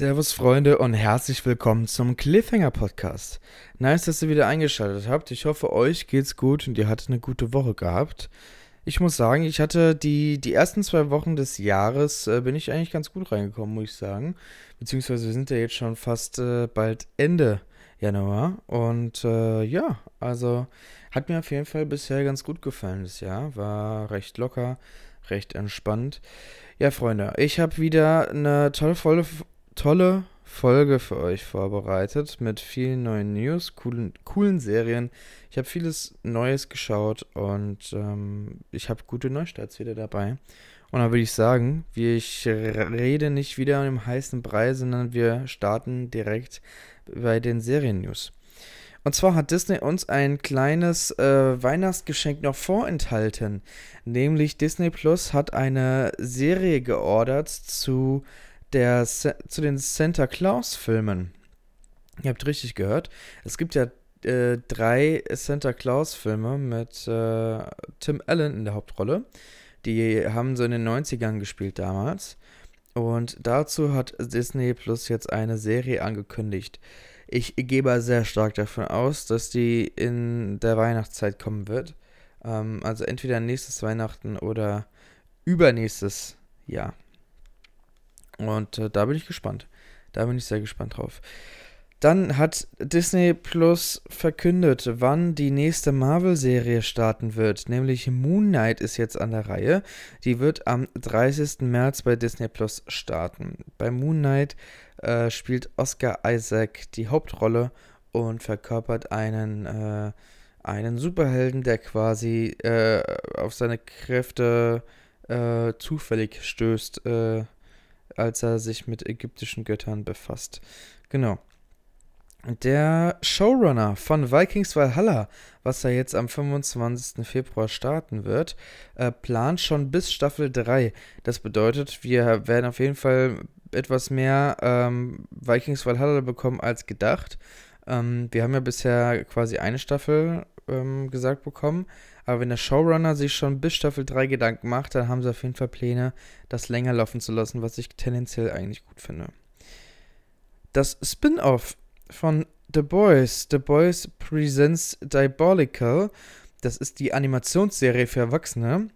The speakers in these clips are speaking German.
Servus Freunde und herzlich willkommen zum Cliffhanger Podcast. Nice, dass ihr wieder eingeschaltet habt. Ich hoffe, euch geht's gut und ihr hattet eine gute Woche gehabt. Ich muss sagen, ich hatte die, die ersten zwei Wochen des Jahres, äh, bin ich eigentlich ganz gut reingekommen, muss ich sagen. Beziehungsweise wir sind ja jetzt schon fast äh, bald Ende Januar. Und äh, ja, also hat mir auf jeden Fall bisher ganz gut gefallen das Jahr. War recht locker, recht entspannt. Ja, Freunde, ich habe wieder eine tolle, volle, tolle Folge für euch vorbereitet mit vielen neuen News, coolen, coolen Serien. Ich habe vieles Neues geschaut und ähm, ich habe gute Neustarts wieder dabei. Und dann würde ich sagen, ich rede nicht wieder im heißen Brei, sondern wir starten direkt bei den Serien-News. Und zwar hat Disney uns ein kleines äh, Weihnachtsgeschenk noch vorenthalten. Nämlich Disney Plus hat eine Serie geordert zu der zu den Santa Claus Filmen. Ihr habt richtig gehört. Es gibt ja äh, drei Santa Claus Filme mit äh, Tim Allen in der Hauptrolle. Die haben so in den 90ern gespielt damals. Und dazu hat Disney Plus jetzt eine Serie angekündigt. Ich gehe sehr stark davon aus, dass die in der Weihnachtszeit kommen wird. Ähm, also entweder nächstes Weihnachten oder übernächstes Jahr. Und äh, da bin ich gespannt. Da bin ich sehr gespannt drauf. Dann hat Disney Plus verkündet, wann die nächste Marvel-Serie starten wird. Nämlich Moon Knight ist jetzt an der Reihe. Die wird am 30. März bei Disney Plus starten. Bei Moon Knight äh, spielt Oscar Isaac die Hauptrolle und verkörpert einen, äh, einen Superhelden, der quasi äh, auf seine Kräfte äh, zufällig stößt äh, als er sich mit ägyptischen Göttern befasst. Genau. Der Showrunner von Vikings Valhalla, was er jetzt am 25. Februar starten wird, äh, plant schon bis Staffel 3. Das bedeutet, wir werden auf jeden Fall etwas mehr ähm, Vikings Valhalla bekommen als gedacht. Ähm, wir haben ja bisher quasi eine Staffel ähm, gesagt bekommen. Aber wenn der Showrunner sich schon bis Staffel 3 Gedanken macht, dann haben sie auf jeden Fall Pläne, das länger laufen zu lassen, was ich tendenziell eigentlich gut finde. Das Spin-off von The Boys, The Boys Presents Diabolical, das ist die Animationsserie für Erwachsene,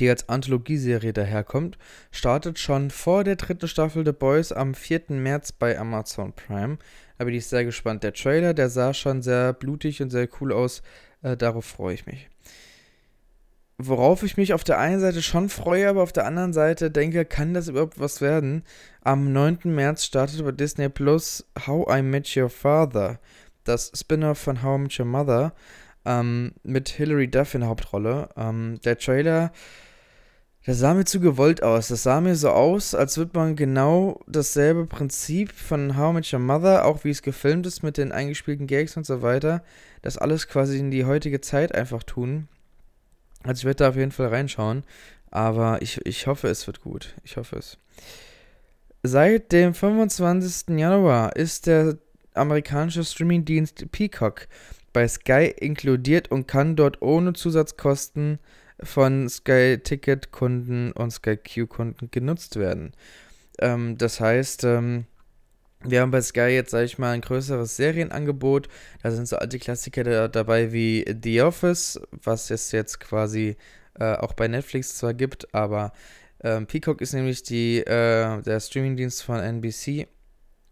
die als Anthologieserie daherkommt, startet schon vor der dritten Staffel The Boys am 4. März bei Amazon Prime. Da bin ich sehr gespannt. Der Trailer, der sah schon sehr blutig und sehr cool aus. Äh, darauf freue ich mich. Worauf ich mich auf der einen Seite schon freue, aber auf der anderen Seite denke, kann das überhaupt was werden? Am 9. März startet bei Disney Plus How I Met Your Father, das Spin-off von How I Met Your Mother, ähm, mit Hilary Duff in der Hauptrolle. Ähm, der Trailer, der sah mir zu gewollt aus. Das sah mir so aus, als würde man genau dasselbe Prinzip von How I Met Your Mother, auch wie es gefilmt ist mit den eingespielten Gags und so weiter, das alles quasi in die heutige Zeit einfach tun. Also ich werde da auf jeden Fall reinschauen, aber ich, ich hoffe, es wird gut. Ich hoffe es. Seit dem 25. Januar ist der amerikanische Streamingdienst Peacock bei Sky inkludiert und kann dort ohne Zusatzkosten von Sky Ticket Kunden und Sky Q Kunden genutzt werden. Ähm, das heißt, ähm, wir haben bei Sky jetzt, sage ich mal, ein größeres Serienangebot. Da sind so alte Klassiker da, dabei wie The Office, was es jetzt quasi äh, auch bei Netflix zwar gibt, aber ähm, Peacock ist nämlich die, äh, der Streamingdienst von NBC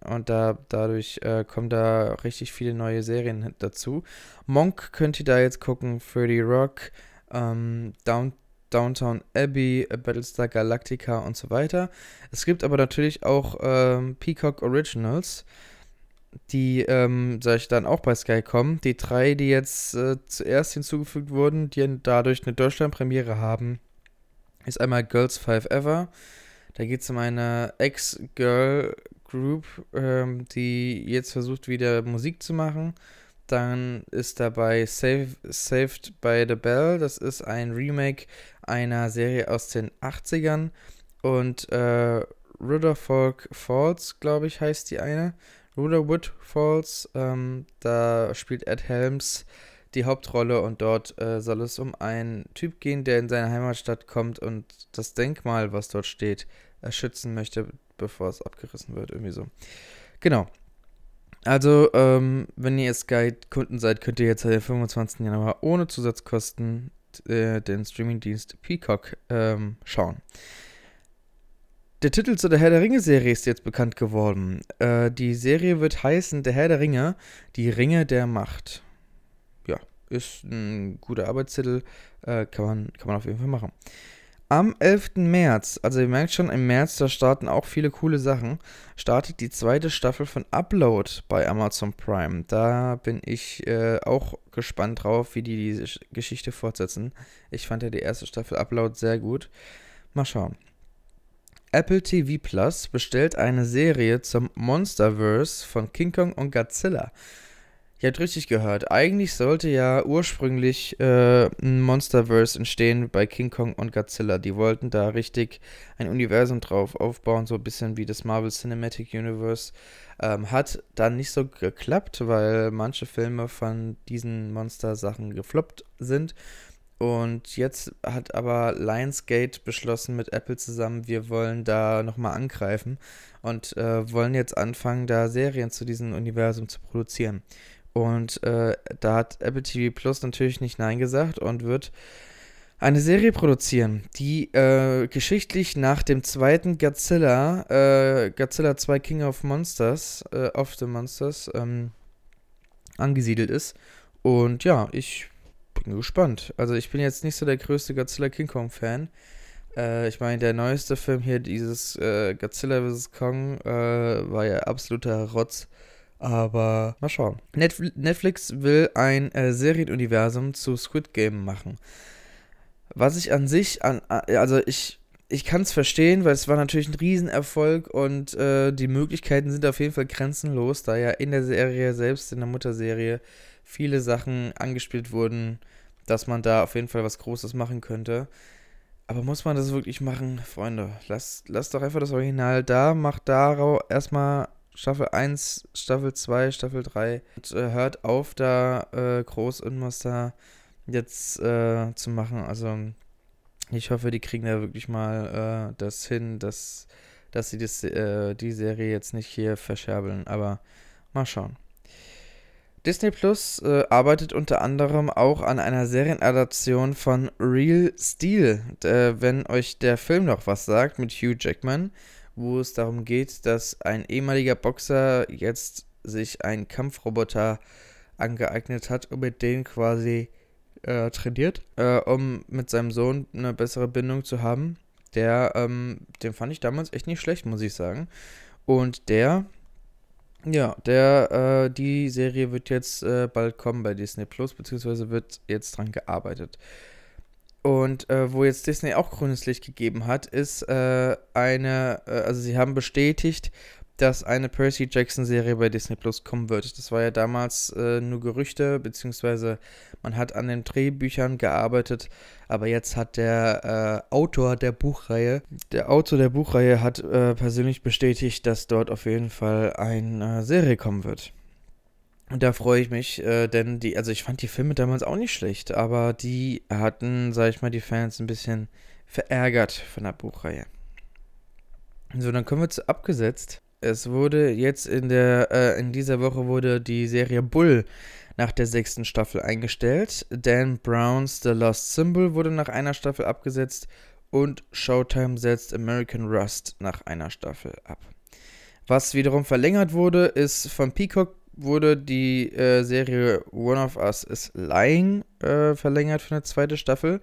und da, dadurch äh, kommen da richtig viele neue Serien dazu. Monk könnt ihr da jetzt gucken, 30 Rock, ähm, Down Downtown Abbey, Battlestar Galactica und so weiter. Es gibt aber natürlich auch ähm, Peacock Originals, die, ähm, sag ich dann, auch bei Sky kommen. Die drei, die jetzt äh, zuerst hinzugefügt wurden, die dadurch eine Deutschland-Premiere haben, ist einmal Girls Five Ever. Da geht es um eine Ex-Girl-Group, ähm, die jetzt versucht, wieder Musik zu machen. Dann ist dabei Save, Saved by the Bell. Das ist ein Remake einer Serie aus den 80ern. Und äh, Rudderfolk Falls, glaube ich, heißt die eine. Rudderwood Falls. Ähm, da spielt Ed Helms die Hauptrolle und dort äh, soll es um einen Typ gehen, der in seine Heimatstadt kommt und das Denkmal, was dort steht, erschützen möchte, bevor es abgerissen wird, irgendwie so. Genau. Also, ähm, wenn ihr Sky-Kunden seid, könnt ihr jetzt am 25. Januar ohne Zusatzkosten äh, den Streamingdienst Peacock ähm, schauen. Der Titel zu der Herr der Ringe-Serie ist jetzt bekannt geworden. Äh, die Serie wird heißen Der Herr der Ringe, die Ringe der Macht. Ja, ist ein guter Arbeitstitel, äh, kann, man, kann man auf jeden Fall machen. Am 11. März, also ihr merkt schon, im März, da starten auch viele coole Sachen, startet die zweite Staffel von Upload bei Amazon Prime. Da bin ich äh, auch gespannt drauf, wie die diese Geschichte fortsetzen. Ich fand ja die erste Staffel Upload sehr gut. Mal schauen. Apple TV Plus bestellt eine Serie zum Monsterverse von King Kong und Godzilla. Ihr habt richtig gehört. Eigentlich sollte ja ursprünglich äh, ein Monsterverse entstehen bei King Kong und Godzilla. Die wollten da richtig ein Universum drauf aufbauen, so ein bisschen wie das Marvel Cinematic Universe. Ähm, hat dann nicht so geklappt, weil manche Filme von diesen Monster-Sachen gefloppt sind. Und jetzt hat aber Lionsgate beschlossen mit Apple zusammen, wir wollen da nochmal angreifen und äh, wollen jetzt anfangen, da Serien zu diesem Universum zu produzieren. Und äh, da hat Apple TV Plus natürlich nicht Nein gesagt und wird eine Serie produzieren, die äh, geschichtlich nach dem zweiten Godzilla, äh, Godzilla 2 King of Monsters, äh, of the Monsters, ähm, angesiedelt ist. Und ja, ich bin gespannt. Also ich bin jetzt nicht so der größte Godzilla King Kong Fan. Äh, ich meine, der neueste Film hier, dieses äh, Godzilla vs. Kong, äh, war ja absoluter Rotz. Aber mal schauen. Netflix will ein äh, Serienuniversum zu Squid Game machen. Was ich an sich, an, also ich, ich kann es verstehen, weil es war natürlich ein Riesenerfolg und äh, die Möglichkeiten sind auf jeden Fall grenzenlos, da ja in der Serie selbst, in der Mutterserie, viele Sachen angespielt wurden, dass man da auf jeden Fall was Großes machen könnte. Aber muss man das wirklich machen, Freunde? Lasst, lasst doch einfach das Original da, macht da erstmal Staffel 1, Staffel 2, Staffel 3 und äh, hört auf, da äh, groß irgendwas da jetzt äh, zu machen. Also ich hoffe, die kriegen da wirklich mal äh, das hin, dass, dass sie das, äh, die Serie jetzt nicht hier verscherbeln. Aber mal schauen. Disney Plus äh, arbeitet unter anderem auch an einer Serienadaption von Real Steel. wenn euch der Film noch was sagt mit Hugh Jackman, wo es darum geht, dass ein ehemaliger Boxer jetzt sich einen Kampfroboter angeeignet hat und mit denen quasi äh, trainiert, äh, um mit seinem Sohn eine bessere Bindung zu haben. Der, ähm, den fand ich damals echt nicht schlecht, muss ich sagen. Und der, ja, der, äh, die Serie wird jetzt äh, bald kommen bei Disney Plus, beziehungsweise wird jetzt dran gearbeitet. Und äh, wo jetzt Disney auch grünes Licht gegeben hat, ist äh, eine, äh, also sie haben bestätigt, dass eine Percy Jackson Serie bei Disney Plus kommen wird. Das war ja damals äh, nur Gerüchte, beziehungsweise man hat an den Drehbüchern gearbeitet, aber jetzt hat der äh, Autor der Buchreihe, der Autor der Buchreihe hat äh, persönlich bestätigt, dass dort auf jeden Fall eine Serie kommen wird. Und da freue ich mich, äh, denn die, also ich fand die Filme damals auch nicht schlecht, aber die hatten, sag ich mal, die Fans ein bisschen verärgert von der Buchreihe. So, dann kommen wir zu abgesetzt. Es wurde jetzt in der, äh, in dieser Woche wurde die Serie Bull nach der sechsten Staffel eingestellt. Dan Browns The Lost Symbol wurde nach einer Staffel abgesetzt und Showtime setzt American Rust nach einer Staffel ab. Was wiederum verlängert wurde, ist von Peacock wurde die äh, Serie One of Us is Lying äh, verlängert für eine zweite Staffel.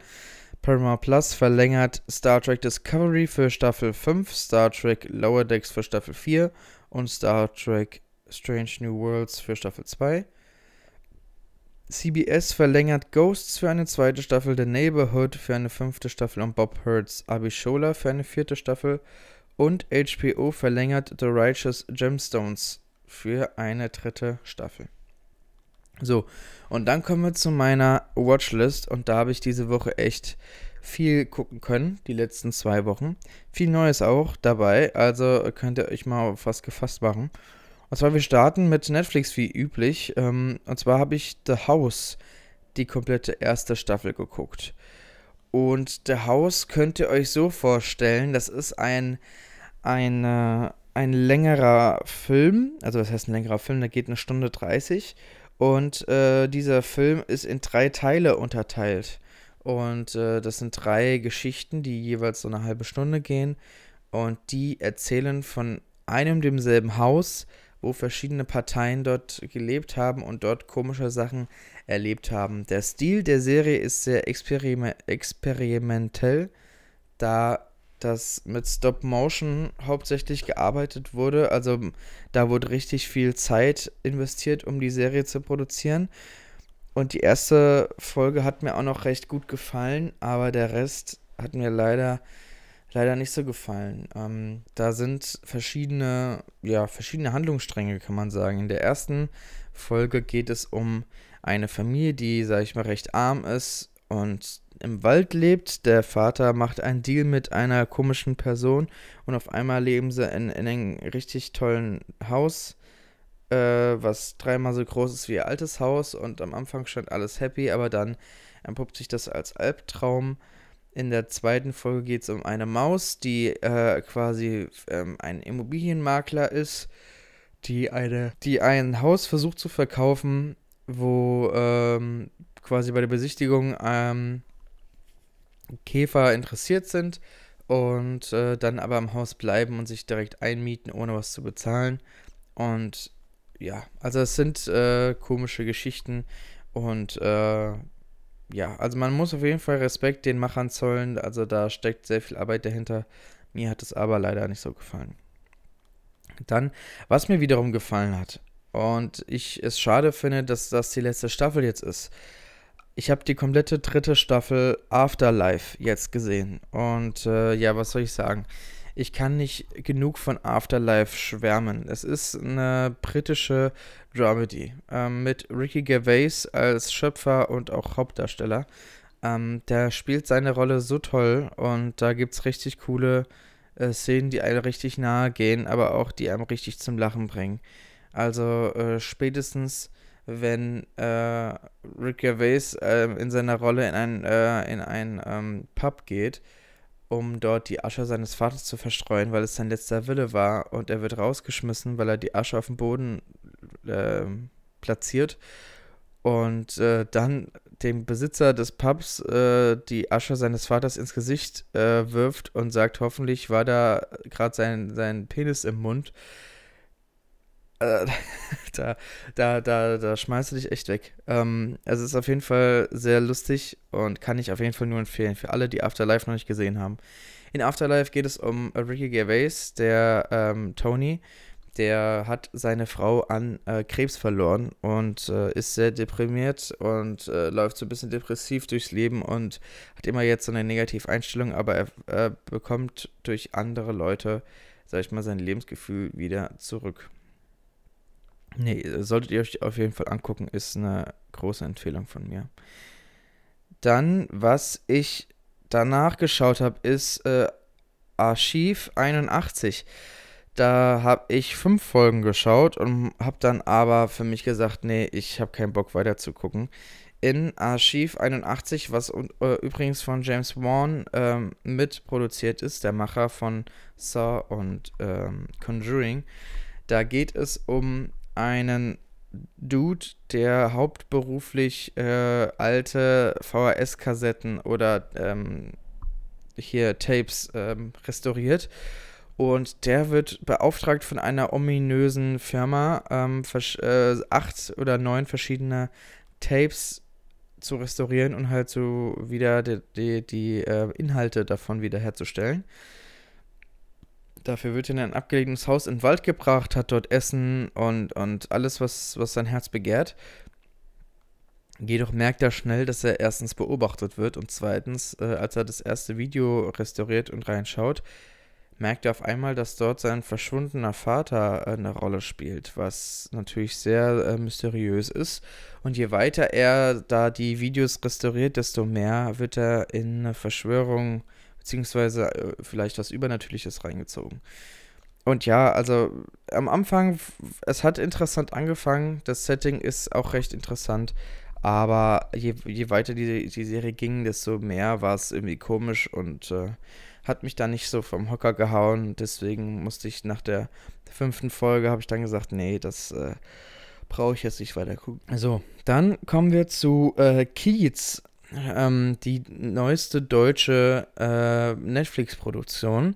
Paramount Plus verlängert Star Trek Discovery für Staffel 5, Star Trek Lower Decks für Staffel 4 und Star Trek Strange New Worlds für Staffel 2. CBS verlängert Ghosts für eine zweite Staffel, The Neighborhood für eine fünfte Staffel und Bob Hurts Abishola für eine vierte Staffel. Und HBO verlängert The Righteous Gemstones für eine dritte Staffel. So, und dann kommen wir zu meiner Watchlist und da habe ich diese Woche echt viel gucken können, die letzten zwei Wochen. Viel Neues auch dabei, also könnt ihr euch mal auf was gefasst machen. Und zwar, wir starten mit Netflix wie üblich. Ähm, und zwar habe ich The House, die komplette erste Staffel geguckt. Und The House könnt ihr euch so vorstellen, das ist ein eine, ein längerer Film, also das heißt ein längerer Film, der geht eine Stunde 30 und äh, dieser Film ist in drei Teile unterteilt. Und äh, das sind drei Geschichten, die jeweils so eine halbe Stunde gehen. Und die erzählen von einem demselben Haus, wo verschiedene Parteien dort gelebt haben und dort komische Sachen erlebt haben. Der Stil der Serie ist sehr experime experimentell, da das mit Stop Motion hauptsächlich gearbeitet wurde. Also da wurde richtig viel Zeit investiert, um die Serie zu produzieren. Und die erste Folge hat mir auch noch recht gut gefallen, aber der Rest hat mir leider leider nicht so gefallen. Ähm, da sind verschiedene, ja, verschiedene Handlungsstränge, kann man sagen. In der ersten Folge geht es um eine Familie, die, sag ich mal, recht arm ist und im Wald lebt. Der Vater macht einen Deal mit einer komischen Person und auf einmal leben sie in, in einem richtig tollen Haus, äh, was dreimal so groß ist wie ihr altes Haus und am Anfang scheint alles happy, aber dann entpuppt sich das als Albtraum. In der zweiten Folge geht es um eine Maus, die äh, quasi ähm, ein Immobilienmakler ist, die, eine, die ein Haus versucht zu verkaufen, wo ähm, quasi bei der Besichtigung ähm, Käfer interessiert sind und äh, dann aber im Haus bleiben und sich direkt einmieten, ohne was zu bezahlen. Und ja, also es sind äh, komische Geschichten und äh, ja, also man muss auf jeden Fall Respekt den Machern zollen. Also da steckt sehr viel Arbeit dahinter. Mir hat es aber leider nicht so gefallen. Dann, was mir wiederum gefallen hat und ich es schade finde, dass das die letzte Staffel jetzt ist. Ich habe die komplette dritte Staffel Afterlife jetzt gesehen. Und äh, ja, was soll ich sagen? ich kann nicht genug von Afterlife schwärmen. Es ist eine britische Dramedy ähm, mit Ricky Gervais als Schöpfer und auch Hauptdarsteller. Ähm, der spielt seine Rolle so toll und da gibt es richtig coole äh, Szenen, die einem richtig nahe gehen, aber auch die einem richtig zum Lachen bringen. Also äh, spätestens wenn äh, Rick Gervais äh, in seiner Rolle in ein, äh, in ein ähm, Pub geht um dort die Asche seines Vaters zu verstreuen, weil es sein letzter Wille war und er wird rausgeschmissen, weil er die Asche auf dem Boden äh, platziert und äh, dann dem Besitzer des Pubs äh, die Asche seines Vaters ins Gesicht äh, wirft und sagt, hoffentlich war da gerade sein, sein Penis im Mund äh, da, da, da, da schmeißt du dich echt weg. Ähm, es ist auf jeden Fall sehr lustig und kann ich auf jeden Fall nur empfehlen für alle, die Afterlife noch nicht gesehen haben. In Afterlife geht es um Ricky Gervais, der ähm, Tony, der hat seine Frau an äh, Krebs verloren und äh, ist sehr deprimiert und äh, läuft so ein bisschen depressiv durchs Leben und hat immer jetzt so eine negative Einstellung, aber er bekommt durch andere Leute, sag ich mal, sein Lebensgefühl wieder zurück. Nee, solltet ihr euch auf jeden Fall angucken, ist eine große Empfehlung von mir. Dann, was ich danach geschaut habe, ist äh, Archiv 81. Da habe ich fünf Folgen geschaut und habe dann aber für mich gesagt, nee, ich habe keinen Bock weiter zu gucken. In Archiv 81, was äh, übrigens von James Wan ähm, mitproduziert ist, der Macher von Saw und ähm, Conjuring, da geht es um einen Dude, der hauptberuflich äh, alte VHS-Kassetten oder ähm, hier Tapes ähm, restauriert. Und der wird beauftragt von einer ominösen Firma, ähm, äh, acht oder neun verschiedene Tapes zu restaurieren und halt so wieder die, die, die äh, Inhalte davon wiederherzustellen. Dafür wird er in ein abgelegenes Haus in den Wald gebracht, hat dort Essen und, und alles, was, was sein Herz begehrt. Jedoch merkt er schnell, dass er erstens beobachtet wird und zweitens, äh, als er das erste Video restauriert und reinschaut, merkt er auf einmal, dass dort sein verschwundener Vater äh, eine Rolle spielt, was natürlich sehr äh, mysteriös ist. Und je weiter er da die Videos restauriert, desto mehr wird er in eine Verschwörung beziehungsweise äh, vielleicht was Übernatürliches reingezogen. Und ja, also am Anfang, es hat interessant angefangen, das Setting ist auch recht interessant, aber je, je weiter die, die Serie ging, desto mehr war es irgendwie komisch und äh, hat mich da nicht so vom Hocker gehauen. Deswegen musste ich nach der fünften Folge, habe ich dann gesagt, nee, das äh, brauche ich jetzt nicht weiter gucken. So, dann kommen wir zu äh, Kiez, ähm, die neueste deutsche äh, Netflix-Produktion.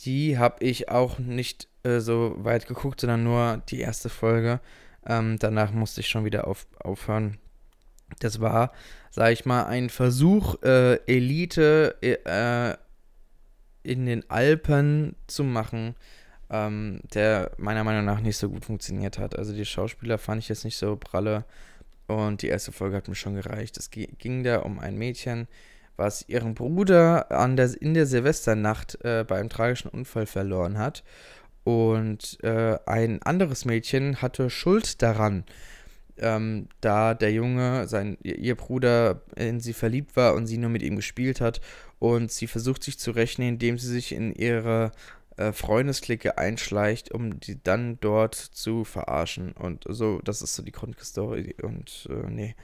Die habe ich auch nicht äh, so weit geguckt, sondern nur die erste Folge. Ähm, danach musste ich schon wieder auf, aufhören. Das war, sag ich mal, ein Versuch, äh, Elite äh, in den Alpen zu machen, ähm, der meiner Meinung nach nicht so gut funktioniert hat. Also die Schauspieler fand ich jetzt nicht so pralle und die erste Folge hat mir schon gereicht. Es ging da um ein Mädchen, was ihren Bruder der, in der Silvesternacht äh, bei einem tragischen Unfall verloren hat. Und äh, ein anderes Mädchen hatte Schuld daran, ähm, da der Junge, sein, ihr Bruder, in sie verliebt war und sie nur mit ihm gespielt hat. Und sie versucht sich zu rächen, indem sie sich in ihre äh, Freundesklicke einschleicht, um die dann dort zu verarschen. Und so, das ist so die Grundstory. Und äh, nee,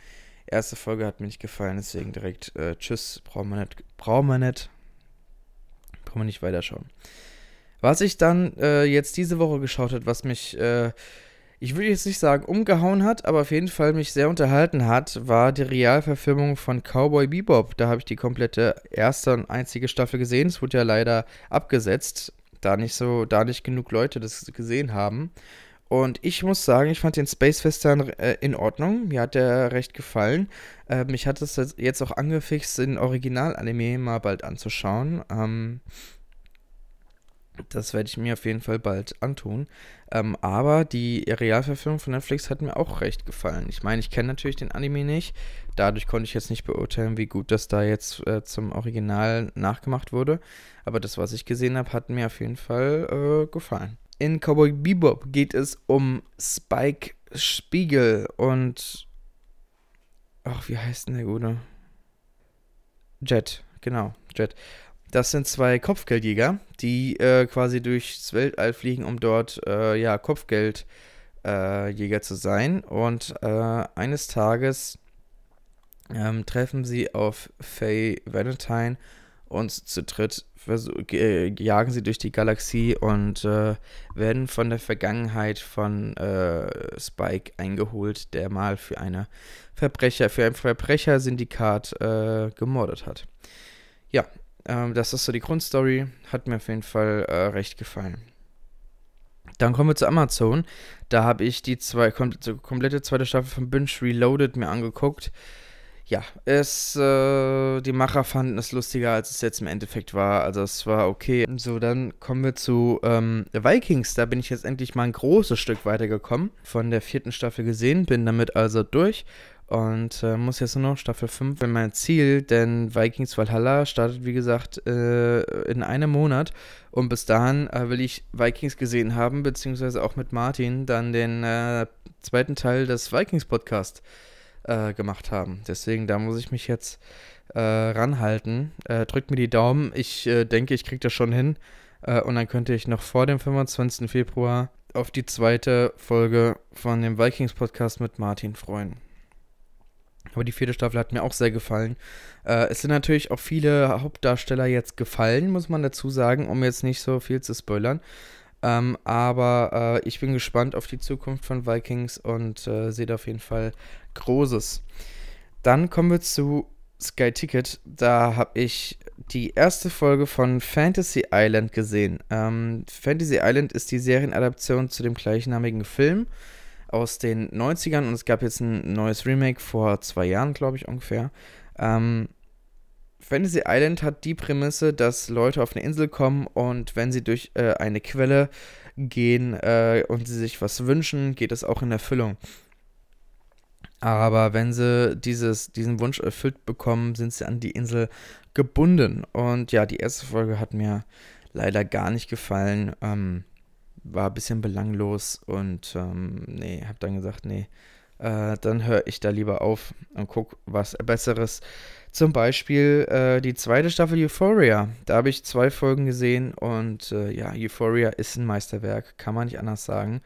erste Folge hat mir nicht gefallen, deswegen direkt äh, Tschüss, brauchen wir nicht. Brauchen wir nicht. Brauchen wir nicht weiterschauen. Was ich dann äh, jetzt diese Woche geschaut habe, was mich, äh, ich würde jetzt nicht sagen umgehauen hat, aber auf jeden Fall mich sehr unterhalten hat, war die Realverfilmung von Cowboy Bebop. Da habe ich die komplette erste und einzige Staffel gesehen. Es wurde ja leider abgesetzt, da nicht so, da nicht genug Leute das gesehen haben. Und ich muss sagen, ich fand den Space Western äh, in Ordnung. Mir hat der recht gefallen. Äh, mich hat es jetzt auch angefixt, den Original-Anime mal bald anzuschauen. Ähm, das werde ich mir auf jeden Fall bald antun. Ähm, aber die Realverfilmung von Netflix hat mir auch recht gefallen. Ich meine, ich kenne natürlich den Anime nicht. Dadurch konnte ich jetzt nicht beurteilen, wie gut das da jetzt äh, zum Original nachgemacht wurde. Aber das, was ich gesehen habe, hat mir auf jeden Fall äh, gefallen. In Cowboy Bebop geht es um Spike Spiegel und. Ach, wie heißt denn der Gute? Jet, genau, Jet. Das sind zwei Kopfgeldjäger, die äh, quasi durchs Weltall fliegen, um dort äh, ja, Kopfgeldjäger äh, zu sein. Und äh, eines Tages ähm, treffen sie auf Faye Valentine und zu dritt äh, jagen sie durch die Galaxie und äh, werden von der Vergangenheit von Spike eingeholt, der mal für eine Verbrecher, für ein Verbrechersyndikat gemordet hat. Ja, ähm, das ist so die Grundstory. Hat mir auf jeden Fall äh, recht gefallen. Dann kommen wir zu Amazon. Da habe ich die zwei, komplette zweite Staffel von Binge Reloaded mir angeguckt. Ja, es, äh, die Macher fanden es lustiger, als es jetzt im Endeffekt war. Also es war okay. So, dann kommen wir zu ähm, Vikings. Da bin ich jetzt endlich mal ein großes Stück weitergekommen. Von der vierten Staffel gesehen, bin damit also durch und äh, muss jetzt nur noch Staffel 5 in mein Ziel, denn Vikings Valhalla startet, wie gesagt, äh, in einem Monat. Und bis dahin äh, will ich Vikings gesehen haben, beziehungsweise auch mit Martin dann den äh, zweiten Teil des Vikings-Podcasts äh, gemacht haben. Deswegen, da muss ich mich jetzt äh, ranhalten. drückt mir die Daumen. Ich denke, ich kriege das schon hin. und dann könnte ich noch vor dem 25. Februar auf die zweite Folge von dem Vikings-Podcast mit Martin freuen. Aber die vierte Staffel hat mir auch sehr gefallen. Äh, es sind natürlich auch viele Hauptdarsteller jetzt gefallen, muss man dazu sagen, um jetzt nicht so viel zu spoilern. Ähm, aber äh, ich bin gespannt auf die Zukunft von Vikings und äh, sehe da auf jeden Fall Großes. Dann kommen wir zu Sky Ticket. Da habe ich die erste Folge von Fantasy Island gesehen. Ähm, Fantasy Island ist die Serienadaption zu dem gleichnamigen Film aus den 90ern und es gab jetzt ein neues Remake vor zwei Jahren, glaube ich ungefähr. Ähm, Fantasy Island hat die Prämisse, dass Leute auf eine Insel kommen und wenn sie durch äh, eine Quelle gehen äh, und sie sich was wünschen, geht es auch in Erfüllung. Aber wenn sie dieses, diesen Wunsch erfüllt bekommen, sind sie an die Insel gebunden. Und ja, die erste Folge hat mir leider gar nicht gefallen. Ähm, war ein bisschen belanglos und ähm, nee, hab dann gesagt, nee, äh, dann höre ich da lieber auf und guck was Besseres. Zum Beispiel äh, die zweite Staffel Euphoria. Da habe ich zwei Folgen gesehen und äh, ja, Euphoria ist ein Meisterwerk, kann man nicht anders sagen.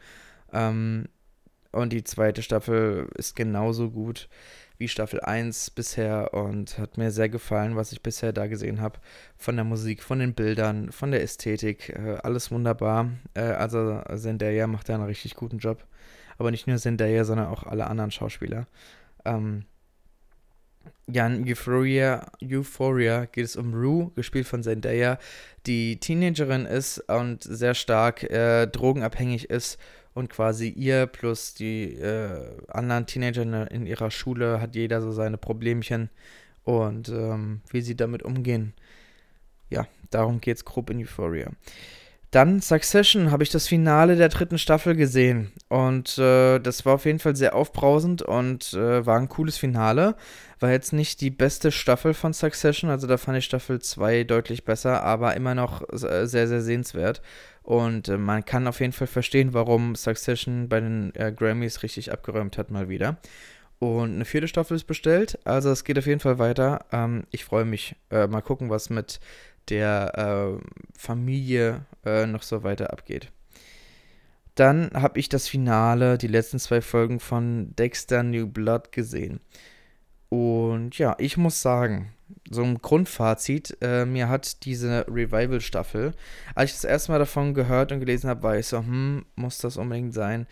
Ähm, und die zweite Staffel ist genauso gut wie Staffel 1 bisher und hat mir sehr gefallen, was ich bisher da gesehen habe. Von der Musik, von den Bildern, von der Ästhetik, äh, alles wunderbar. Äh, also Zendaya macht da einen richtig guten Job. Aber nicht nur Zendaya, sondern auch alle anderen Schauspieler. Ähm, ja, in Euphoria, Euphoria geht es um Rue, gespielt von Zendaya, die Teenagerin ist und sehr stark äh, drogenabhängig ist und quasi ihr plus die äh, anderen Teenager in ihrer Schule hat jeder so seine Problemchen und ähm, wie sie damit umgehen. Ja, darum geht es grob in Euphoria. Dann Succession habe ich das Finale der dritten Staffel gesehen und äh, das war auf jeden Fall sehr aufbrausend und äh, war ein cooles Finale. War jetzt nicht die beste Staffel von Succession, also da fand ich Staffel 2 deutlich besser, aber immer noch äh, sehr, sehr sehenswert. Und äh, man kann auf jeden Fall verstehen, warum Succession bei den äh, Grammys richtig abgeräumt hat, mal wieder. Und eine vierte Staffel ist bestellt, also es geht auf jeden Fall weiter. Ähm, ich freue mich. Äh, mal gucken, was mit der äh, Familie äh, noch so weiter abgeht. Dann habe ich das Finale, die letzten zwei Folgen von Dexter New Blood gesehen. Und ja, ich muss sagen, so ein Grundfazit, äh, mir hat diese Revival-Staffel, als ich das erste Mal davon gehört und gelesen habe, war ich so, hm, muss das unbedingt sein?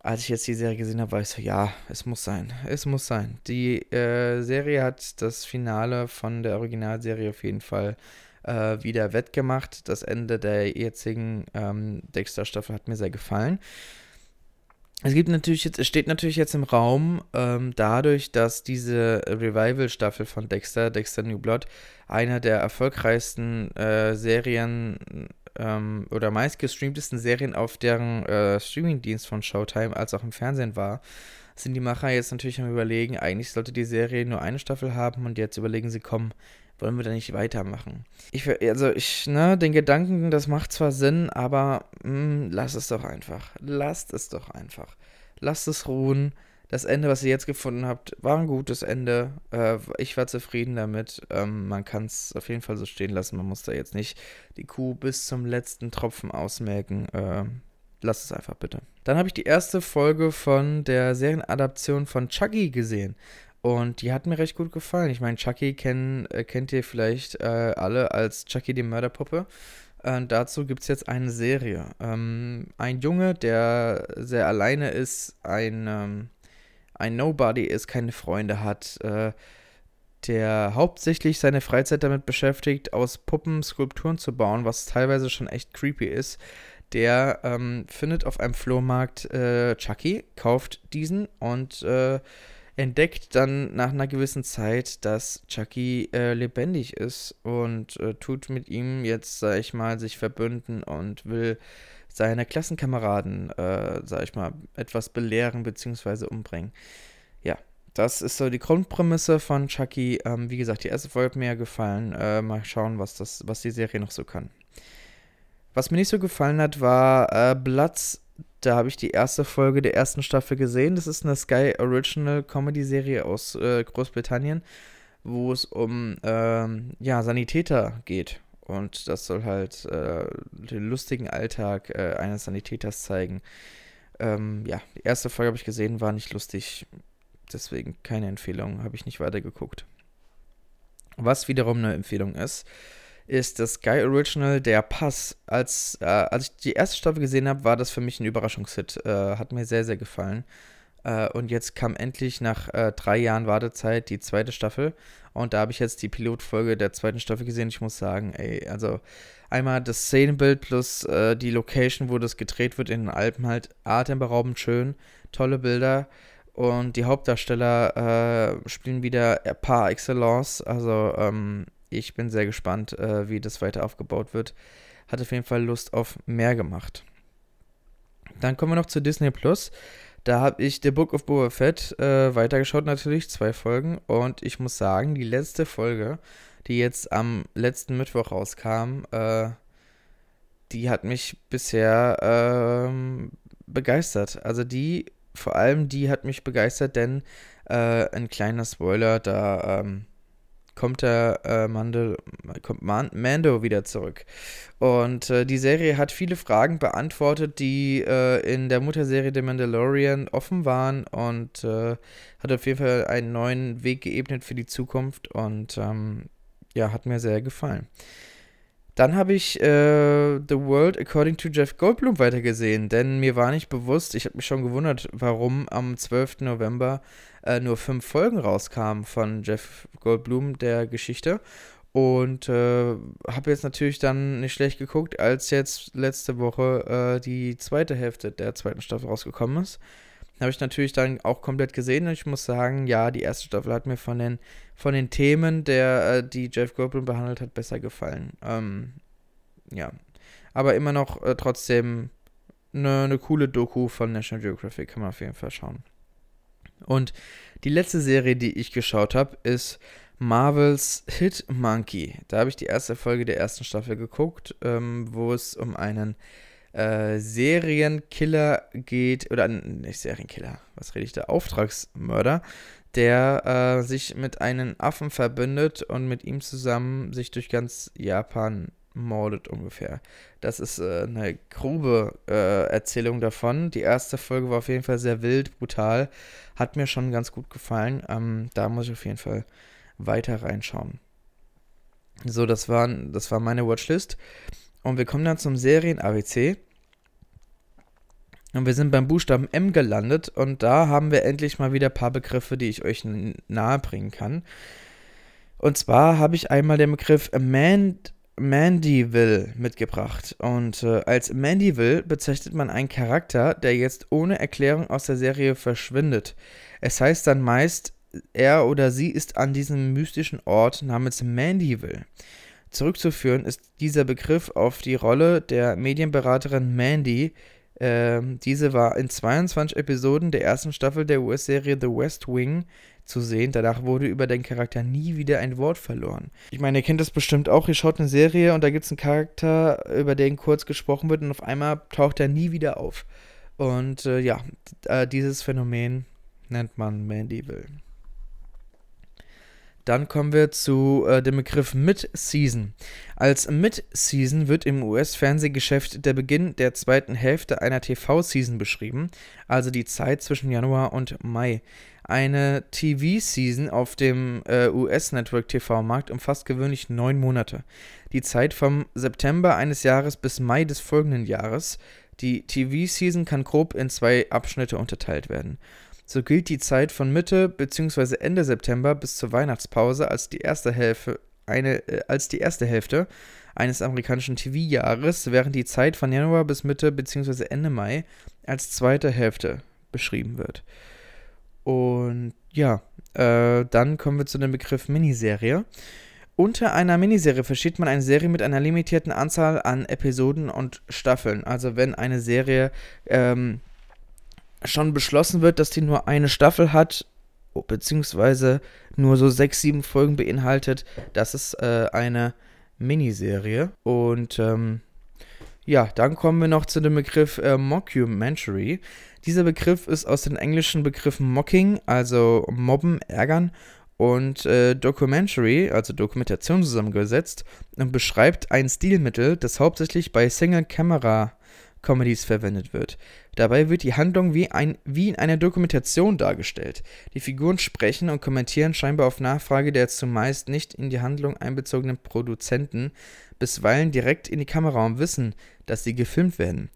Als ich jetzt die Serie gesehen habe, war ich so, ja, es muss sein, es muss sein. Die äh, Serie hat das Finale von der Originalserie auf jeden Fall äh, wieder wettgemacht. Das Ende der jetzigen ähm, Dexter-Staffel hat mir sehr gefallen. Es gibt natürlich jetzt, es steht natürlich jetzt im Raum, ähm, dadurch, dass diese Revival-Staffel von Dexter, Dexter New Blood, einer der erfolgreichsten äh, Serien ähm, oder meistgestreamtesten Serien auf deren äh, Streamingdienst von Showtime als auch im Fernsehen war, sind die Macher jetzt natürlich am überlegen, eigentlich sollte die Serie nur eine Staffel haben und jetzt überlegen sie, komm, wollen wir da nicht weitermachen? Ich, also ich, ne, den Gedanken, das macht zwar Sinn, aber mh, hm, lass es doch einfach. Lasst es doch einfach. Lasst es ruhen. Das Ende, was ihr jetzt gefunden habt, war ein gutes Ende. Äh, ich war zufrieden damit. Ähm, man kann es auf jeden Fall so stehen lassen. Man muss da jetzt nicht die Kuh bis zum letzten Tropfen ausmelken. Äh, lasst es einfach bitte. Dann habe ich die erste Folge von der Serienadaption von Chucky gesehen. Und die hat mir recht gut gefallen. Ich meine, Chucky kenn, äh, kennt ihr vielleicht äh, alle als Chucky die Mörderpuppe. Äh, dazu gibt es jetzt eine Serie. Ähm, ein Junge, der sehr alleine ist, ein, ähm, ein Nobody ist, keine Freunde hat, äh, der hauptsächlich seine Freizeit damit beschäftigt, aus Puppen Skulpturen zu bauen, was teilweise schon echt creepy ist. Der ähm, findet auf einem Flohmarkt äh, Chucky, kauft diesen und äh, entdeckt dann nach einer gewissen Zeit, dass Chucky äh, lebendig ist und äh, tut mit ihm jetzt, sag ich mal, sich verbünden und will seine Klassenkameraden, äh, sag ich mal, etwas belehren bzw. umbringen. Ja, das ist so die Grundprämisse von Chucky. Ähm, wie gesagt, die erste Folge hat mir gefallen. Äh, mal schauen, was, das, was die Serie noch so kann. Was mir nicht so gefallen hat, war äh, Bloods da habe ich die erste Folge der ersten Staffel gesehen. Das ist eine Sky Original Comedy Serie aus äh, Großbritannien, wo es um ähm, ja, Sanitäter geht. Und das soll halt äh, den lustigen Alltag äh, eines Sanitäters zeigen. Ähm, ja, die erste Folge habe ich gesehen, war nicht lustig. Deswegen keine Empfehlung, habe ich nicht weitergeguckt. Was wiederum eine Empfehlung ist, ist das Sky Original Der Pass. Als, äh, als ich die erste Staffel gesehen habe, war das für mich ein Überraschungshit. Äh, hat mir sehr, sehr gefallen. Äh, und jetzt kam endlich nach äh, drei Jahren Wartezeit die zweite Staffel. Und da habe ich jetzt die Pilotfolge der zweiten Staffel gesehen. Ich muss sagen, ey, also einmal das Szenenbild plus äh, die Location, wo das gedreht wird in den Alpen, halt atemberaubend schön. Tolle Bilder. Und die Hauptdarsteller äh, spielen wieder par excellence. Also, ähm, ich bin sehr gespannt, äh, wie das weiter aufgebaut wird. Hat auf jeden Fall Lust auf mehr gemacht. Dann kommen wir noch zu Disney Plus. Da habe ich The Book of Boba Fett äh, weitergeschaut, natürlich, zwei Folgen. Und ich muss sagen, die letzte Folge, die jetzt am letzten Mittwoch rauskam, äh, die hat mich bisher ähm, begeistert. Also die, vor allem die hat mich begeistert, denn äh, ein kleiner Spoiler, da ähm, kommt der äh, Mandel, kommt Man Mando wieder zurück. Und äh, die Serie hat viele Fragen beantwortet, die äh, in der Mutterserie The Mandalorian offen waren und äh, hat auf jeden Fall einen neuen Weg geebnet für die Zukunft und ähm, ja, hat mir sehr gefallen. Dann habe ich äh, The World According to Jeff Goldblum weitergesehen, denn mir war nicht bewusst, ich habe mich schon gewundert, warum am 12. November äh, nur fünf Folgen rauskamen von Jeff Goldblum, der Geschichte. Und äh, habe jetzt natürlich dann nicht schlecht geguckt, als jetzt letzte Woche äh, die zweite Hälfte der zweiten Staffel rausgekommen ist. Habe ich natürlich dann auch komplett gesehen und ich muss sagen, ja, die erste Staffel hat mir von den, von den Themen, der, äh, die Jeff Goldblum behandelt hat, besser gefallen. Ähm, ja. Aber immer noch äh, trotzdem eine ne coole Doku von National Geographic, kann man auf jeden Fall schauen. Und die letzte Serie, die ich geschaut habe, ist Marvels Hit Monkey. Da habe ich die erste Folge der ersten Staffel geguckt, ähm, wo es um einen äh, Serienkiller geht, oder nicht Serienkiller, was rede ich da? Auftragsmörder, der äh, sich mit einem Affen verbündet und mit ihm zusammen sich durch ganz Japan mordet ungefähr. Das ist äh, eine grobe äh, Erzählung davon. Die erste Folge war auf jeden Fall sehr wild, brutal. Hat mir schon ganz gut gefallen. Ähm, da muss ich auf jeden Fall weiter reinschauen. So, das, waren, das war meine Watchlist. Und wir kommen dann zum Serien-ABC. Und wir sind beim Buchstaben M gelandet und da haben wir endlich mal wieder ein paar Begriffe, die ich euch nahe bringen kann. Und zwar habe ich einmal den Begriff Man Mandyville mitgebracht. Und äh, als Mandyville bezeichnet man einen Charakter, der jetzt ohne Erklärung aus der Serie verschwindet. Es heißt dann meist, er oder sie ist an diesem mystischen Ort namens Mandyville. Zurückzuführen ist dieser Begriff auf die Rolle der Medienberaterin Mandy. Ähm, diese war in 22 Episoden der ersten Staffel der US-Serie The West Wing zu sehen. Danach wurde über den Charakter nie wieder ein Wort verloren. Ich meine, ihr kennt das bestimmt auch. Ihr schaut eine Serie und da gibt es einen Charakter, über den kurz gesprochen wird und auf einmal taucht er nie wieder auf. Und äh, ja, äh, dieses Phänomen nennt man Mandyville. Dann kommen wir zu äh, dem Begriff Mid-Season. Als Mid-Season wird im US-Fernsehgeschäft der Beginn der zweiten Hälfte einer TV-Season beschrieben, also die Zeit zwischen Januar und Mai. Eine TV-Season auf dem äh, US-Network-TV-Markt umfasst gewöhnlich neun Monate. Die Zeit vom September eines Jahres bis Mai des folgenden Jahres. Die TV-Season kann grob in zwei Abschnitte unterteilt werden. So gilt die Zeit von Mitte bzw. Ende September bis zur Weihnachtspause als die erste Hälfte, eine, äh, als die erste Hälfte eines amerikanischen TV-Jahres, während die Zeit von Januar bis Mitte bzw. Ende Mai als zweite Hälfte beschrieben wird. Und ja, äh, dann kommen wir zu dem Begriff Miniserie. Unter einer Miniserie versteht man eine Serie mit einer limitierten Anzahl an Episoden und Staffeln. Also wenn eine Serie ähm, schon beschlossen wird, dass die nur eine Staffel hat, beziehungsweise nur so sechs, sieben Folgen beinhaltet, das ist äh, eine Miniserie. Und ähm, ja, dann kommen wir noch zu dem Begriff äh, Mockumentary. Dieser Begriff ist aus den englischen Begriffen Mocking, also Mobben, Ärgern, und äh, Documentary, also Dokumentation zusammengesetzt und beschreibt ein Stilmittel, das hauptsächlich bei Single-Camera- Comedies verwendet wird. Dabei wird die Handlung wie, ein, wie in einer Dokumentation dargestellt. Die Figuren sprechen und kommentieren scheinbar auf Nachfrage der zumeist nicht in die Handlung einbezogenen Produzenten, bisweilen direkt in die Kamera und wissen, dass sie gefilmt werden.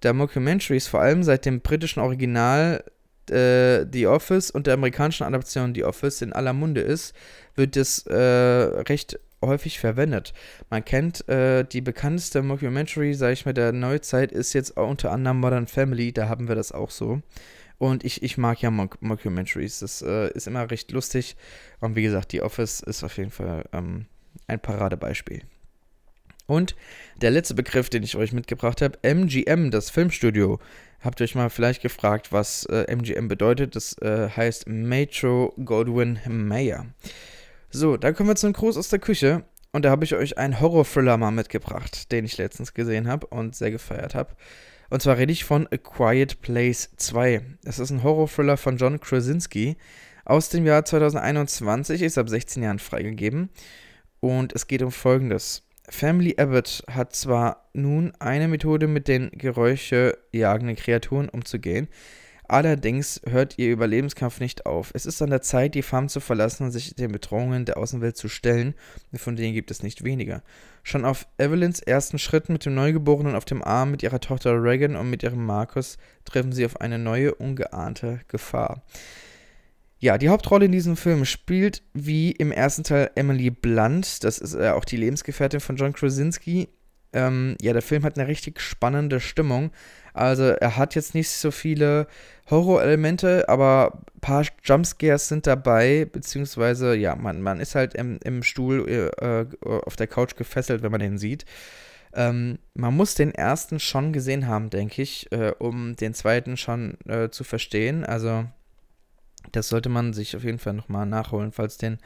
Da Mockumentaries vor allem seit dem britischen Original äh, The Office und der amerikanischen Adaption The Office in aller Munde ist, wird es äh, recht häufig verwendet. Man kennt äh, die bekannteste Mockumentary, sage ich mal, der Neuzeit ist jetzt unter anderem Modern Family, da haben wir das auch so. Und ich, ich mag ja Mock Mockumentaries, das äh, ist immer recht lustig. Und wie gesagt, The Office ist auf jeden Fall ähm, ein Paradebeispiel. Und der letzte Begriff, den ich euch mitgebracht habe, MGM, das Filmstudio. Habt ihr euch mal vielleicht gefragt, was äh, MGM bedeutet? Das äh, heißt Metro Goldwyn Mayer. So, dann kommen wir zum Gruß aus der Küche. Und da habe ich euch einen Horror-Thriller mal mitgebracht, den ich letztens gesehen habe und sehr gefeiert habe. Und zwar rede ich von A Quiet Place 2. Es ist ein Horror-Thriller von John Krasinski aus dem Jahr 2021, ist ab 16 Jahren freigegeben. Und es geht um Folgendes. Family Abbott hat zwar nun eine Methode, mit den geräuschejagenden Kreaturen umzugehen, allerdings hört ihr Überlebenskampf nicht auf. Es ist an der Zeit, die Farm zu verlassen und sich den Bedrohungen der Außenwelt zu stellen, von denen gibt es nicht weniger. Schon auf Evelyns ersten Schritten mit dem Neugeborenen auf dem Arm, mit ihrer Tochter Reagan und mit ihrem Markus treffen sie auf eine neue, ungeahnte Gefahr. Ja, die Hauptrolle in diesem Film spielt wie im ersten Teil Emily Blunt. Das ist äh, auch die Lebensgefährtin von John Krasinski. Ähm, ja, der Film hat eine richtig spannende Stimmung. Also er hat jetzt nicht so viele Horrorelemente, aber ein paar Jumpscares sind dabei, beziehungsweise ja, man, man ist halt im, im Stuhl äh, auf der Couch gefesselt, wenn man den sieht. Ähm, man muss den ersten schon gesehen haben, denke ich, äh, um den zweiten schon äh, zu verstehen. Also das sollte man sich auf jeden Fall nochmal nachholen, falls, den,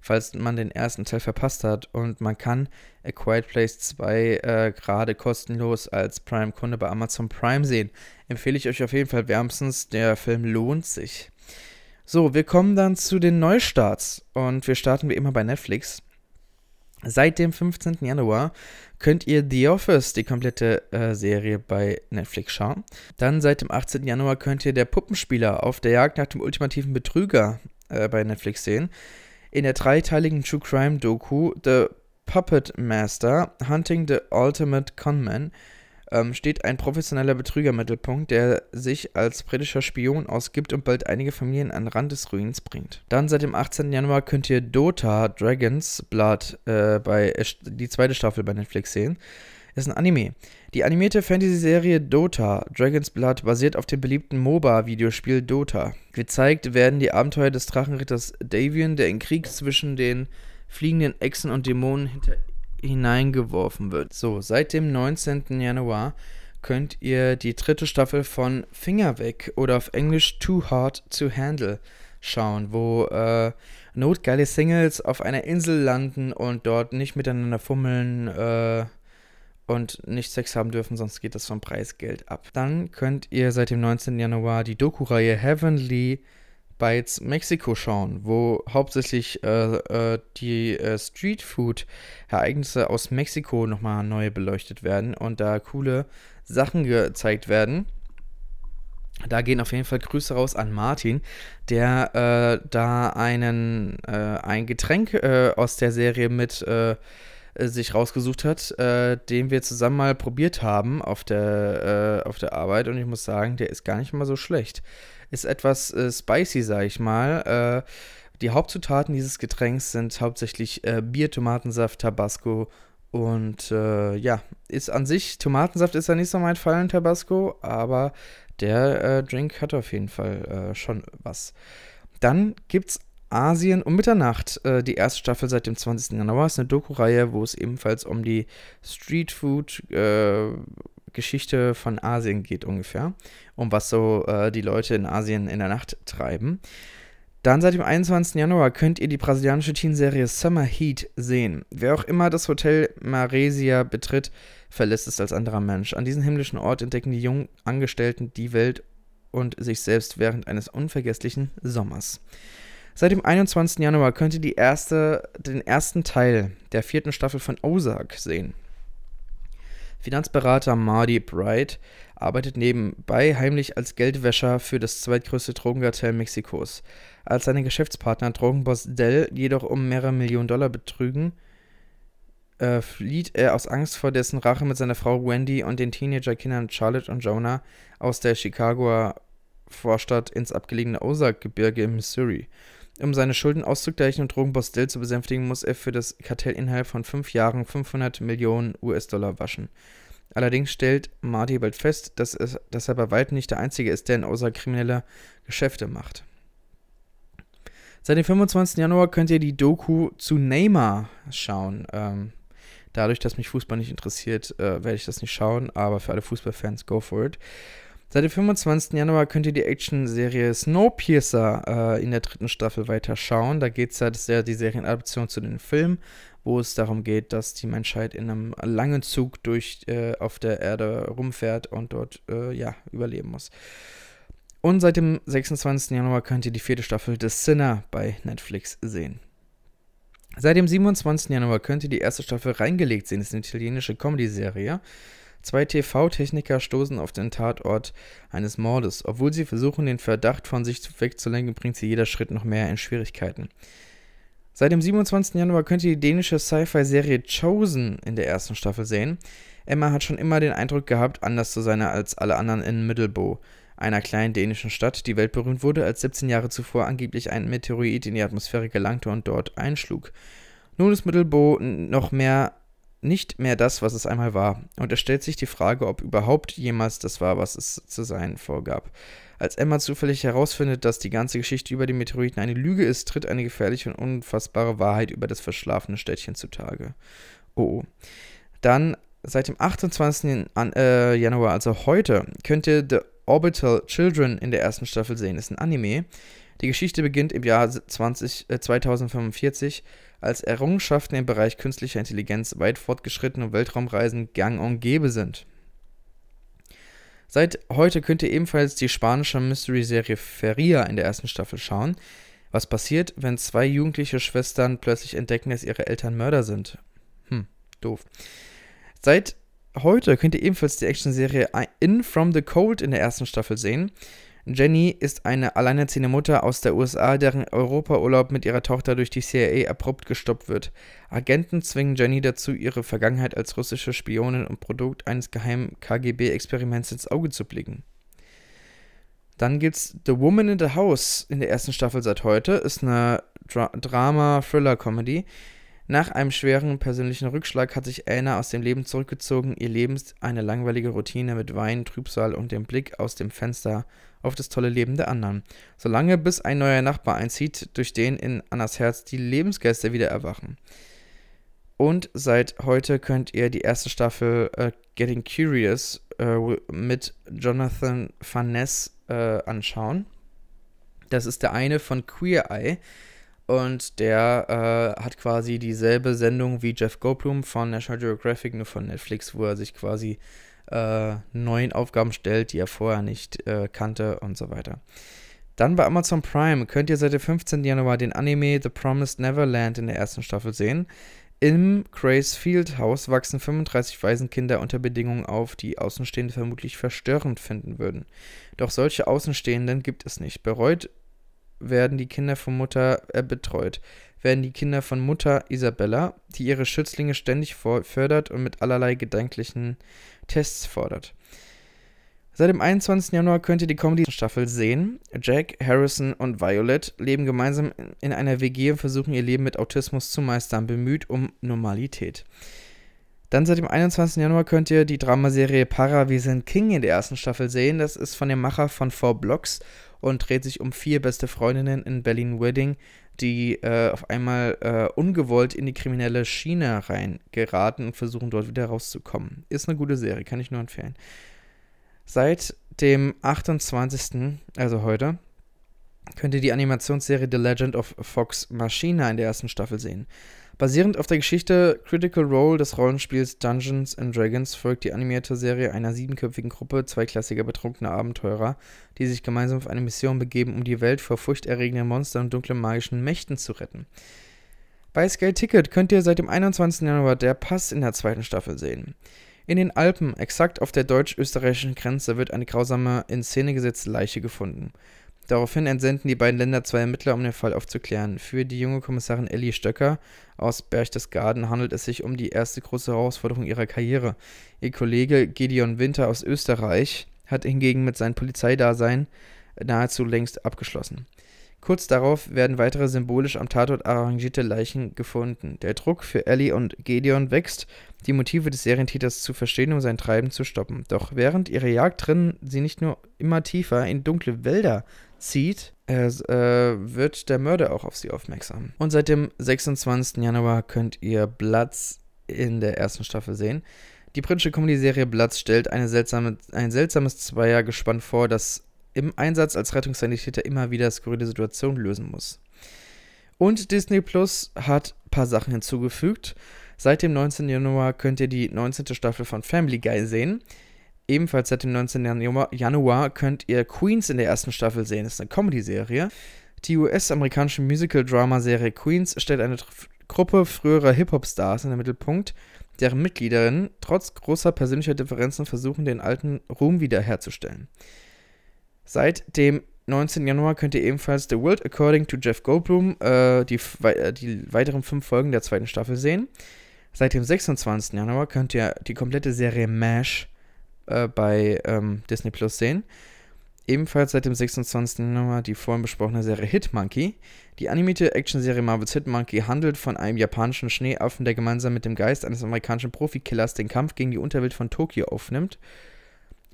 falls man den ersten Teil verpasst hat. Und man kann A Quiet Place 2 äh, gerade kostenlos als Prime-Kunde bei Amazon Prime sehen. Empfehle ich euch auf jeden Fall wärmstens. Der Film lohnt sich. So, wir kommen dann zu den Neustarts. Und wir starten wie immer bei Netflix. Seit dem 15. Januar könnt ihr The Office, die komplette äh, Serie bei Netflix schauen. Dann seit dem 18. Januar könnt ihr Der Puppenspieler auf der Jagd nach dem ultimativen Betrüger äh, bei Netflix sehen. In der dreiteiligen True Crime Doku The Puppet Master Hunting the Ultimate Conman ähm, steht ein professioneller Betrüger im Mittelpunkt, der sich als britischer Spion ausgibt und bald einige Familien an Rand des Ruins bringt. Dann seit dem 18. Januar könnt ihr Dota Dragon's Blood äh, bei äh, die zweite Staffel bei Netflix sehen. Ist ein Anime. Die animierte Fantasy-Serie Dota Dragon's Blood basiert auf dem beliebten MOBA-Videospiel Dota. Gezeigt werden die Abenteuer des Drachenritters Davian, der im Krieg zwischen den fliegenden Echsen und Dämonen hinter hineingeworfen wird. So, seit dem 19. Januar könnt ihr die dritte Staffel von Finger weg oder auf Englisch Too Hard to Handle schauen, wo äh, notgeile Singles auf einer Insel landen und dort nicht miteinander fummeln äh, und nicht Sex haben dürfen, sonst geht das vom Preisgeld ab. Dann könnt ihr seit dem 19. Januar die Doku-Reihe Heavenly Bites Mexiko schauen, wo hauptsächlich äh, äh, die äh, Streetfood-Ereignisse aus Mexiko nochmal neu beleuchtet werden und da coole Sachen gezeigt werden. Da gehen auf jeden Fall Grüße raus an Martin, der äh, da einen, äh, ein Getränk äh, aus der Serie mit sich rausgesucht hat, äh, den wir zusammen mal probiert haben auf der, äh, auf der Arbeit. Und ich muss sagen, der ist gar nicht mal so schlecht ist etwas äh, spicy, sag ich mal. Äh, die Hauptzutaten dieses Getränks sind hauptsächlich äh, Bier, Tomatensaft, Tabasco und äh, ja, ist an sich, Tomatensaft ist ja nicht so mein Fall in Tabasco, aber der äh, Drink hat auf jeden Fall äh, schon was. Dann gibt's Asien um Mitternacht, äh, die erste Staffel seit dem 20. Januar. ist eine Doku-Reihe, wo es ebenfalls um die Streetfood äh, von Asien geht ungefähr, um was so äh, die Leute in Asien in der Nacht treiben. Dann seit dem 21. Januar könnt ihr die brasilianische Teenserie Summer Heat sehen. Wer auch immer das Hotel Maresia betritt, verlässt es als anderer Mensch. An diesem himmlischen Ort entdecken die jungen Angestellten die Welt und sich selbst während eines unvergesslichen Sommers. Seit dem 21. Januar könnt ihr die erste, den ersten Teil der vierten Staffel von Ozark sehen. Finanzberater Marty Bright arbeitet nebenbei heimlich als Geldwäscher für das zweitgrößte Drogenkartell Mexikos. Als seine Geschäftspartner Drogenboss Dell jedoch um mehrere Millionen Dollar betrügen, äh, flieht er aus Angst vor dessen Rache mit seiner Frau Wendy und den Teenagerkindern Charlotte und Jonah aus der Chicagoer Vorstadt ins abgelegene Ozark-Gebirge im Missouri. Um seine Schulden auszugleichen und Drogenboss zu besänftigen, muss er für das Kartell innerhalb von fünf Jahren 500 Millionen US-Dollar waschen. Allerdings stellt Marty bald fest, dass, es, dass er bei weitem nicht der Einzige ist, der in außer krimineller Geschäfte macht. Seit dem 25. Januar könnt ihr die Doku zu Neymar schauen. Ähm, dadurch, dass mich Fußball nicht interessiert, äh, werde ich das nicht schauen, aber für alle Fußballfans, go for it. Seit dem 25. Januar könnt ihr die Action-Serie Snowpiercer äh, in der dritten Staffel weiter schauen. Da geht es ja, das ist ja die Serienadaption zu den Filmen, wo es darum geht, dass die Menschheit in einem langen Zug durch äh, auf der Erde rumfährt und dort äh, ja überleben muss. Und seit dem 26. Januar könnt ihr die vierte Staffel des Sinner bei Netflix sehen. Seit dem 27. Januar könnt ihr die erste Staffel reingelegt sehen. Das ist eine italienische Comedy-Serie. Zwei TV-Techniker stoßen auf den Tatort eines Mordes. Obwohl sie versuchen, den Verdacht von sich wegzulenken, bringt sie jeder Schritt noch mehr in Schwierigkeiten. Seit dem 27. Januar könnt ihr die dänische Sci-Fi-Serie Chosen in der ersten Staffel sehen. Emma hat schon immer den Eindruck gehabt, anders zu sein als alle anderen in Middelbo, einer kleinen dänischen Stadt, die weltberühmt wurde, als 17 Jahre zuvor angeblich ein Meteorit in die Atmosphäre gelangte und dort einschlug. Nun ist Middelbo noch mehr nicht mehr das, was es einmal war, und es stellt sich die Frage, ob überhaupt jemals das war, was es zu sein vorgab. Als Emma zufällig herausfindet, dass die ganze Geschichte über die Meteoriten eine Lüge ist, tritt eine gefährliche und unfassbare Wahrheit über das verschlafene Städtchen zutage. Oh. oh. Dann seit dem 28. Äh, Januar, also heute, könnt ihr The Orbital Children in der ersten Staffel sehen. Das ist ein Anime. Die Geschichte beginnt im Jahr 20, äh, 2045 als Errungenschaften im Bereich künstlicher Intelligenz weit fortgeschritten und Weltraumreisen gang und gäbe sind. Seit heute könnt ihr ebenfalls die spanische Mystery-Serie Feria in der ersten Staffel schauen. Was passiert, wenn zwei jugendliche Schwestern plötzlich entdecken, dass ihre Eltern Mörder sind? Hm, doof. Seit heute könnt ihr ebenfalls die Actionserie In From the Cold in der ersten Staffel sehen. Jenny ist eine alleinerziehende Mutter aus der USA, deren Europaurlaub mit ihrer Tochter durch die CIA abrupt gestoppt wird. Agenten zwingen Jenny dazu, ihre Vergangenheit als russische Spionin und Produkt eines geheimen KGB-Experiments ins Auge zu blicken. Dann gibt's The Woman in the House in der ersten Staffel seit heute. Ist eine Dra Drama-Thriller-Comedy. Nach einem schweren persönlichen Rückschlag hat sich Anna aus dem Leben zurückgezogen. Ihr Leben ist eine langweilige Routine mit Wein, Trübsal und dem Blick aus dem Fenster auf das tolle Leben der anderen. Solange bis ein neuer Nachbar einzieht, durch den in Annas Herz die Lebensgeister wieder erwachen. Und seit heute könnt ihr die erste Staffel äh, Getting Curious äh, mit Jonathan Van Ness äh, anschauen. Das ist der eine von Queer Eye. Und der äh, hat quasi dieselbe Sendung wie Jeff Goldblum von National Geographic, nur von Netflix, wo er sich quasi äh, neuen Aufgaben stellt, die er vorher nicht äh, kannte und so weiter. Dann bei Amazon Prime könnt ihr seit dem 15. Januar den Anime The Promised Neverland in der ersten Staffel sehen. Im Grace Field Haus wachsen 35 Waisenkinder unter Bedingungen auf, die Außenstehende vermutlich verstörend finden würden. Doch solche Außenstehenden gibt es nicht. Bereut werden die Kinder von Mutter äh, betreut, werden die Kinder von Mutter Isabella, die ihre Schützlinge ständig fördert und mit allerlei gedanklichen Tests fordert. Seit dem 21. Januar könnt ihr die Comedy-Staffel sehen. Jack, Harrison und Violet leben gemeinsam in einer WG und versuchen ihr Leben mit Autismus zu meistern, bemüht um Normalität. Dann seit dem 21. Januar könnt ihr die Dramaserie Para, wir sind King in der ersten Staffel sehen. Das ist von dem Macher von Four Blocks und dreht sich um vier beste Freundinnen in Berlin Wedding, die äh, auf einmal äh, ungewollt in die kriminelle Schiene reingeraten und versuchen dort wieder rauszukommen. Ist eine gute Serie, kann ich nur empfehlen. Seit dem 28., also heute, könnt ihr die Animationsserie The Legend of Fox Machina in der ersten Staffel sehen. Basierend auf der Geschichte Critical Role des Rollenspiels Dungeons and Dragons folgt die animierte Serie einer siebenköpfigen Gruppe zweiklassiger betrunkener Abenteurer, die sich gemeinsam auf eine Mission begeben, um die Welt vor furchterregenden Monstern und dunklen magischen Mächten zu retten. Bei Sky Ticket könnt ihr seit dem 21. Januar der Pass in der zweiten Staffel sehen. In den Alpen, exakt auf der deutsch-österreichischen Grenze, wird eine grausame, in Szene gesetzte Leiche gefunden. Daraufhin entsenden die beiden Länder zwei Ermittler, um den Fall aufzuklären. Für die junge Kommissarin Ellie Stöcker aus Berchtesgaden handelt es sich um die erste große Herausforderung ihrer Karriere. Ihr Kollege Gideon Winter aus Österreich hat hingegen mit seinem Polizeidasein nahezu längst abgeschlossen. Kurz darauf werden weitere symbolisch am Tatort arrangierte Leichen gefunden. Der Druck für Ellie und Gedeon wächst, die Motive des Serientäters zu verstehen, um sein Treiben zu stoppen. Doch während ihrer Jagd drinnen sie nicht nur immer tiefer in dunkle Wälder zieht, äh, wird der Mörder auch auf sie aufmerksam. Und seit dem 26. Januar könnt ihr Bloods in der ersten Staffel sehen. Die britische Comedy-Serie Bloods stellt seltsame, ein seltsames Zweiergespann vor, das im Einsatz als Rettungssanitäter immer wieder skurrile Situationen lösen muss. Und Disney Plus hat ein paar Sachen hinzugefügt. Seit dem 19. Januar könnt ihr die 19. Staffel von Family Guy sehen. Ebenfalls seit dem 19. Januar könnt ihr Queens in der ersten Staffel sehen. Das ist eine Comedy-Serie. Die US-amerikanische Musical-Drama-Serie Queens stellt eine Gruppe früherer Hip-Hop-Stars in den Mittelpunkt, deren Mitgliederinnen trotz großer persönlicher Differenzen versuchen, den alten Ruhm wiederherzustellen. Seit dem 19. Januar könnt ihr ebenfalls The World According to Jeff Goldblum äh, die, äh, die weiteren fünf Folgen der zweiten Staffel sehen. Seit dem 26. Januar könnt ihr die komplette Serie MASH äh, bei ähm, Disney Plus sehen. Ebenfalls seit dem 26. Januar die vorhin besprochene Serie Hitmonkey. Die animierte Actionserie Marvel's Hitmonkey handelt von einem japanischen Schneeaffen, der gemeinsam mit dem Geist eines amerikanischen Profikillers den Kampf gegen die Unterwelt von Tokio aufnimmt.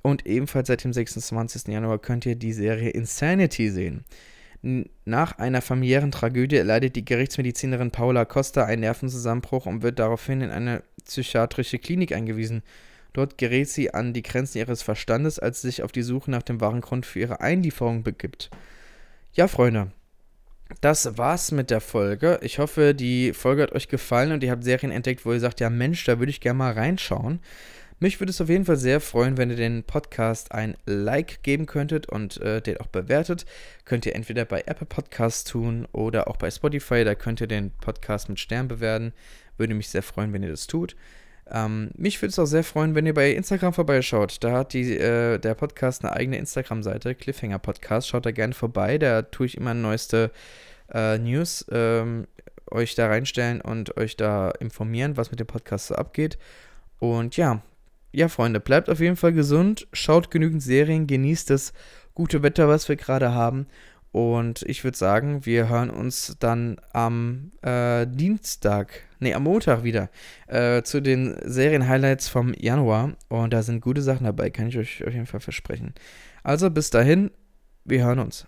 Und ebenfalls seit dem 26. Januar könnt ihr die Serie Insanity sehen. Nach einer familiären Tragödie erleidet die Gerichtsmedizinerin Paula Costa einen Nervenzusammenbruch und wird daraufhin in eine psychiatrische Klinik eingewiesen. Dort gerät sie an die Grenzen ihres Verstandes, als sie sich auf die Suche nach dem wahren Grund für ihre Einlieferung begibt. Ja, Freunde, das war's mit der Folge. Ich hoffe, die Folge hat euch gefallen und ihr habt Serien entdeckt, wo ihr sagt, ja Mensch, da würde ich gerne mal reinschauen. Mich würde es auf jeden Fall sehr freuen, wenn ihr den Podcast ein Like geben könntet und äh, den auch bewertet. Könnt ihr entweder bei Apple Podcasts tun oder auch bei Spotify. Da könnt ihr den Podcast mit Stern bewerten. Würde mich sehr freuen, wenn ihr das tut. Ähm, mich würde es auch sehr freuen, wenn ihr bei Instagram vorbeischaut. Da hat die, äh, der Podcast eine eigene Instagram-Seite, Cliffhanger Podcast. Schaut da gerne vorbei. Da tue ich immer neueste äh, News ähm, euch da reinstellen und euch da informieren, was mit dem Podcast so abgeht. Und ja, ja, Freunde, bleibt auf jeden Fall gesund, schaut genügend Serien, genießt das gute Wetter, was wir gerade haben. Und ich würde sagen, wir hören uns dann am äh, Dienstag, nee, am Montag wieder äh, zu den Serien-Highlights vom Januar. Und da sind gute Sachen dabei, kann ich euch auf jeden Fall versprechen. Also bis dahin, wir hören uns.